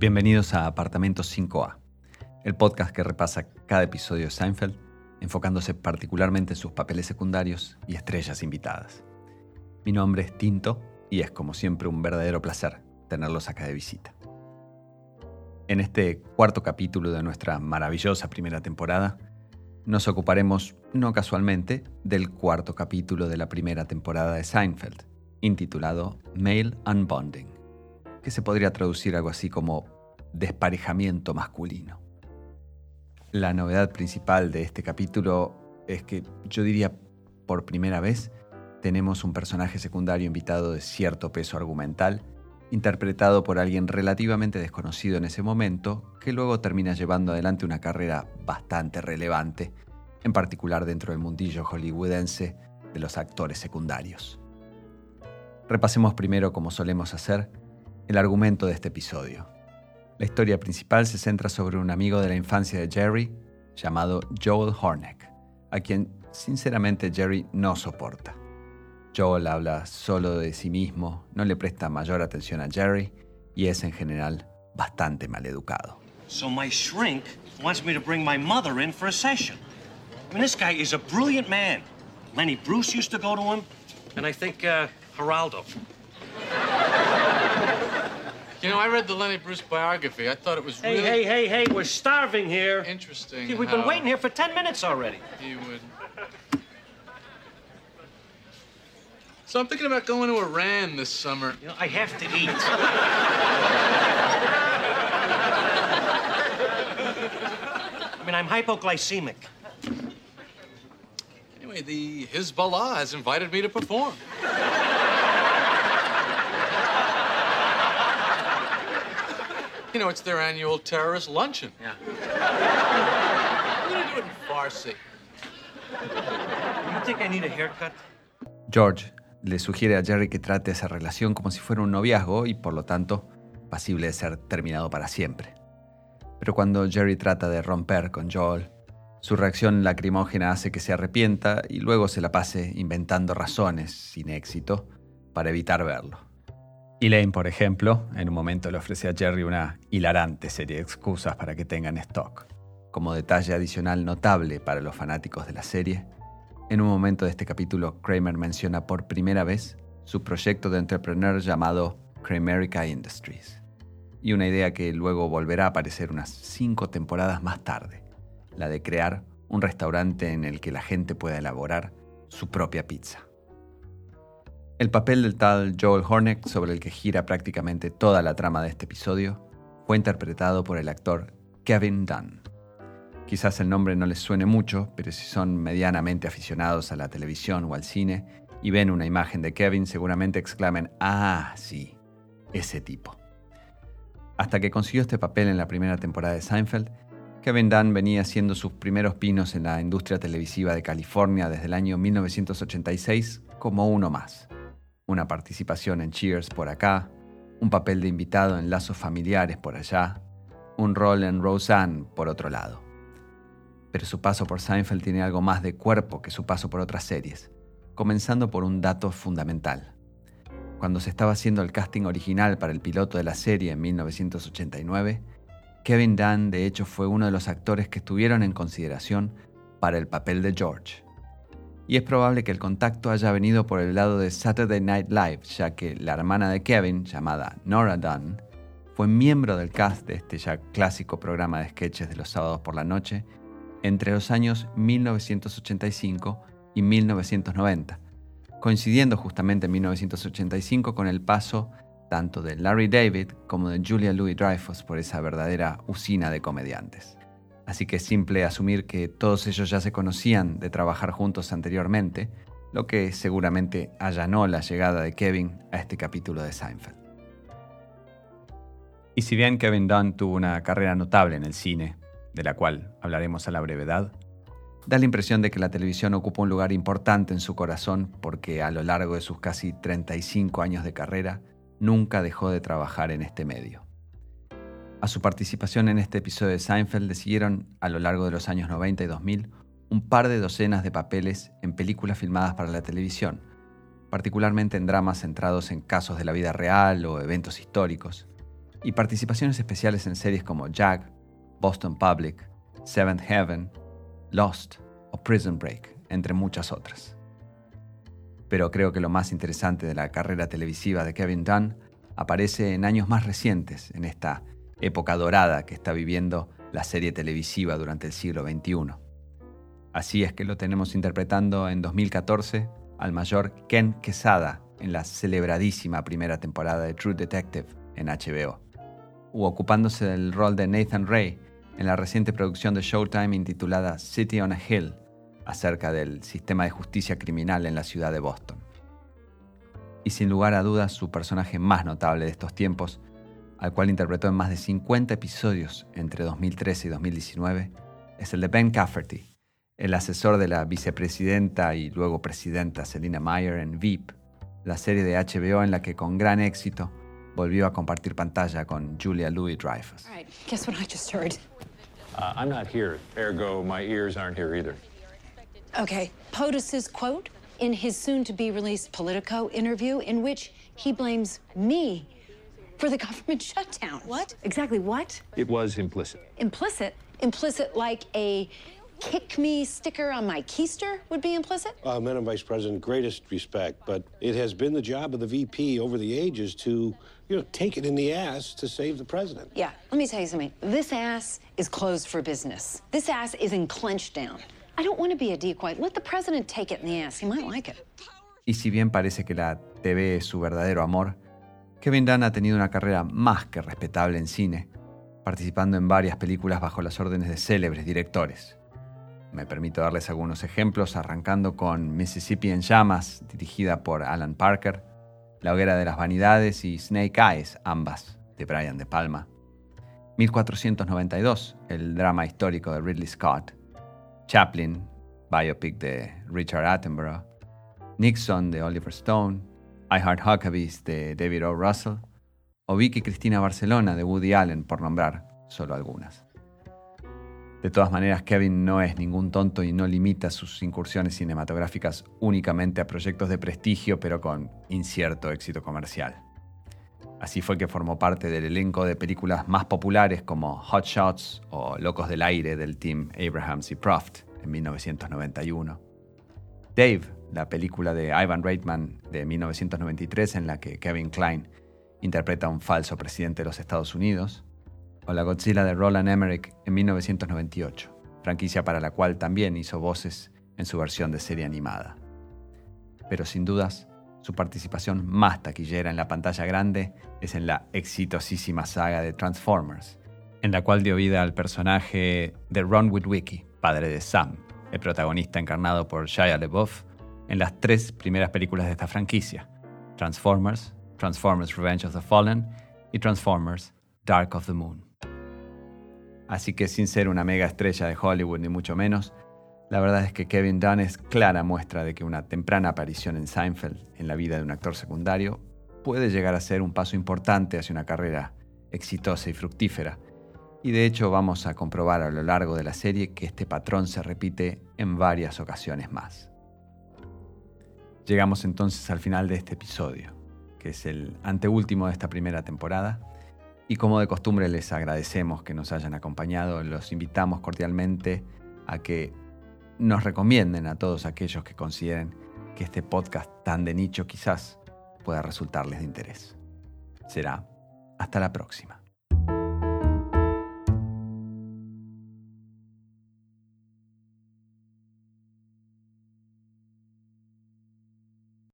Bienvenidos a Apartamento 5A, el podcast que repasa cada episodio de Seinfeld, enfocándose particularmente en sus papeles secundarios y estrellas invitadas. Mi nombre es Tinto y es como siempre un verdadero placer tenerlos acá de visita. En este cuarto capítulo de nuestra maravillosa primera temporada, nos ocuparemos, no casualmente, del cuarto capítulo de la primera temporada de Seinfeld, intitulado Male Unbonding que se podría traducir algo así como desparejamiento masculino. La novedad principal de este capítulo es que yo diría por primera vez tenemos un personaje secundario invitado de cierto peso argumental, interpretado por alguien relativamente desconocido en ese momento, que luego termina llevando adelante una carrera bastante relevante, en particular dentro del mundillo hollywoodense de los actores secundarios. Repasemos primero, como solemos hacer, el argumento de este episodio. La historia principal se centra sobre un amigo de la infancia de Jerry llamado Joel Horneck, a quien sinceramente Jerry no soporta. Joel habla solo de sí mismo, no le presta mayor atención a Jerry y es en general bastante maleducado. So my shrink wants me to bring my mother in for a session. I mean, this guy is a brilliant man. Lenny Bruce used to go to him, and I think uh, Geraldo. You know, I read the Lenny Bruce biography. I thought it was Hey, really hey, hey, hey, we're starving here. interesting. Gee, we've been waiting here for 10 minutes already. He would. So I'm thinking about going to Iran this summer. You know, I have to eat. I mean, I'm hypoglycemic. Anyway, the Hezbollah has invited me to perform. You know, it's their annual terrorist luncheon. Yeah. Gonna do it in Farsi. You think I need a haircut? George le sugiere a Jerry que trate esa relación como si fuera un noviazgo y por lo tanto pasible de ser terminado para siempre. Pero cuando Jerry trata de romper con Joel, su reacción lacrimógena hace que se arrepienta y luego se la pase inventando razones, sin éxito, para evitar verlo. Elaine, por ejemplo, en un momento le ofrece a Jerry una hilarante serie de excusas para que tengan stock. Como detalle adicional notable para los fanáticos de la serie, en un momento de este capítulo Kramer menciona por primera vez su proyecto de entrepreneur llamado Kramerica Industries, y una idea que luego volverá a aparecer unas cinco temporadas más tarde, la de crear un restaurante en el que la gente pueda elaborar su propia pizza. El papel del tal Joel Horneck, sobre el que gira prácticamente toda la trama de este episodio, fue interpretado por el actor Kevin Dunn. Quizás el nombre no les suene mucho, pero si son medianamente aficionados a la televisión o al cine y ven una imagen de Kevin, seguramente exclamen, ah, sí, ese tipo. Hasta que consiguió este papel en la primera temporada de Seinfeld, Kevin Dunn venía haciendo sus primeros pinos en la industria televisiva de California desde el año 1986 como uno más una participación en Cheers por acá, un papel de invitado en Lazos Familiares por allá, un rol en Roseanne por otro lado. Pero su paso por Seinfeld tiene algo más de cuerpo que su paso por otras series, comenzando por un dato fundamental. Cuando se estaba haciendo el casting original para el piloto de la serie en 1989, Kevin Dunn de hecho fue uno de los actores que estuvieron en consideración para el papel de George y es probable que el contacto haya venido por el lado de Saturday Night Live, ya que la hermana de Kevin, llamada Nora Dunn, fue miembro del cast de este ya clásico programa de sketches de los sábados por la noche entre los años 1985 y 1990, coincidiendo justamente en 1985 con el paso tanto de Larry David como de Julia Louis Dreyfus por esa verdadera usina de comediantes así que es simple asumir que todos ellos ya se conocían de trabajar juntos anteriormente, lo que seguramente allanó la llegada de Kevin a este capítulo de Seinfeld. Y si bien Kevin Dunn tuvo una carrera notable en el cine, de la cual hablaremos a la brevedad, da la impresión de que la televisión ocupa un lugar importante en su corazón porque a lo largo de sus casi 35 años de carrera nunca dejó de trabajar en este medio. A su participación en este episodio de Seinfeld le siguieron, a lo largo de los años 90 y 2000, un par de docenas de papeles en películas filmadas para la televisión, particularmente en dramas centrados en casos de la vida real o eventos históricos. y participaciones especiales en series como Jack, Boston Public, Seventh Heaven, Lost o Prison Break, entre muchas otras. Pero creo que lo más interesante de la carrera televisiva de Kevin Dunn aparece en años más recientes, en esta época dorada que está viviendo la serie televisiva durante el siglo XXI. Así es que lo tenemos interpretando en 2014 al mayor Ken Quesada en la celebradísima primera temporada de True Detective en HBO, u ocupándose del rol de Nathan Ray en la reciente producción de Showtime intitulada City on a Hill, acerca del sistema de justicia criminal en la ciudad de Boston. Y sin lugar a dudas su personaje más notable de estos tiempos, al cual interpretó en más de 50 episodios entre 2013 y 2019, es el de Ben Cafferty, el asesor de la vicepresidenta y luego presidenta Selina Meyer en VIP, la serie de HBO en la que con gran éxito volvió a compartir pantalla con Julia Louis Dreyfus. All right, guess what I just heard? Uh, I'm not here, ergo, my ears aren't here either. Okay, POTUS's quote in his soon to be released Politico interview, in which he blames me for the government shutdown. What? Exactly what? It was implicit. Implicit? Implicit like a kick me sticker on my keister would be implicit? Uh, Madam Vice President, greatest respect, but it has been the job of the VP over the ages to, you know, take it in the ass to save the president. Yeah, let me tell you something. This ass is closed for business. This ass is in clench down. I don't want to be a decoy. Let the president take it in the ass. He might like it. Y si bien parece que la TV es su verdadero amor, Kevin Dunn ha tenido una carrera más que respetable en cine, participando en varias películas bajo las órdenes de célebres directores. Me permito darles algunos ejemplos, arrancando con Mississippi en llamas, dirigida por Alan Parker, La hoguera de las vanidades y Snake Eyes, ambas de Brian De Palma. 1492, el drama histórico de Ridley Scott. Chaplin, biopic de Richard Attenborough. Nixon de Oliver Stone. I Heart Huckabees de David O. Russell. O Vicky Cristina Barcelona de Woody Allen, por nombrar solo algunas. De todas maneras, Kevin no es ningún tonto y no limita sus incursiones cinematográficas únicamente a proyectos de prestigio, pero con incierto éxito comercial. Así fue que formó parte del elenco de películas más populares como Hot Shots o Locos del Aire del team Abrahams y Proft en 1991. Dave, la película de Ivan Reitman de 1993 en la que Kevin Klein interpreta a un falso presidente de los Estados Unidos, o la Godzilla de Roland Emmerich en 1998, franquicia para la cual también hizo voces en su versión de serie animada. Pero sin dudas, su participación más taquillera en la pantalla grande es en la exitosísima saga de Transformers, en la cual dio vida al personaje de Ron Witwicky, padre de Sam, el protagonista encarnado por Shia LaBeouf en las tres primeras películas de esta franquicia, Transformers, Transformers Revenge of the Fallen y Transformers Dark of the Moon. Así que sin ser una mega estrella de Hollywood ni mucho menos, la verdad es que Kevin Dunn es clara muestra de que una temprana aparición en Seinfeld en la vida de un actor secundario puede llegar a ser un paso importante hacia una carrera exitosa y fructífera. Y de hecho vamos a comprobar a lo largo de la serie que este patrón se repite en varias ocasiones más. Llegamos entonces al final de este episodio, que es el anteúltimo de esta primera temporada y como de costumbre les agradecemos que nos hayan acompañado, los invitamos cordialmente a que nos recomienden a todos aquellos que consideren que este podcast tan de nicho quizás pueda resultarles de interés. Será hasta la próxima.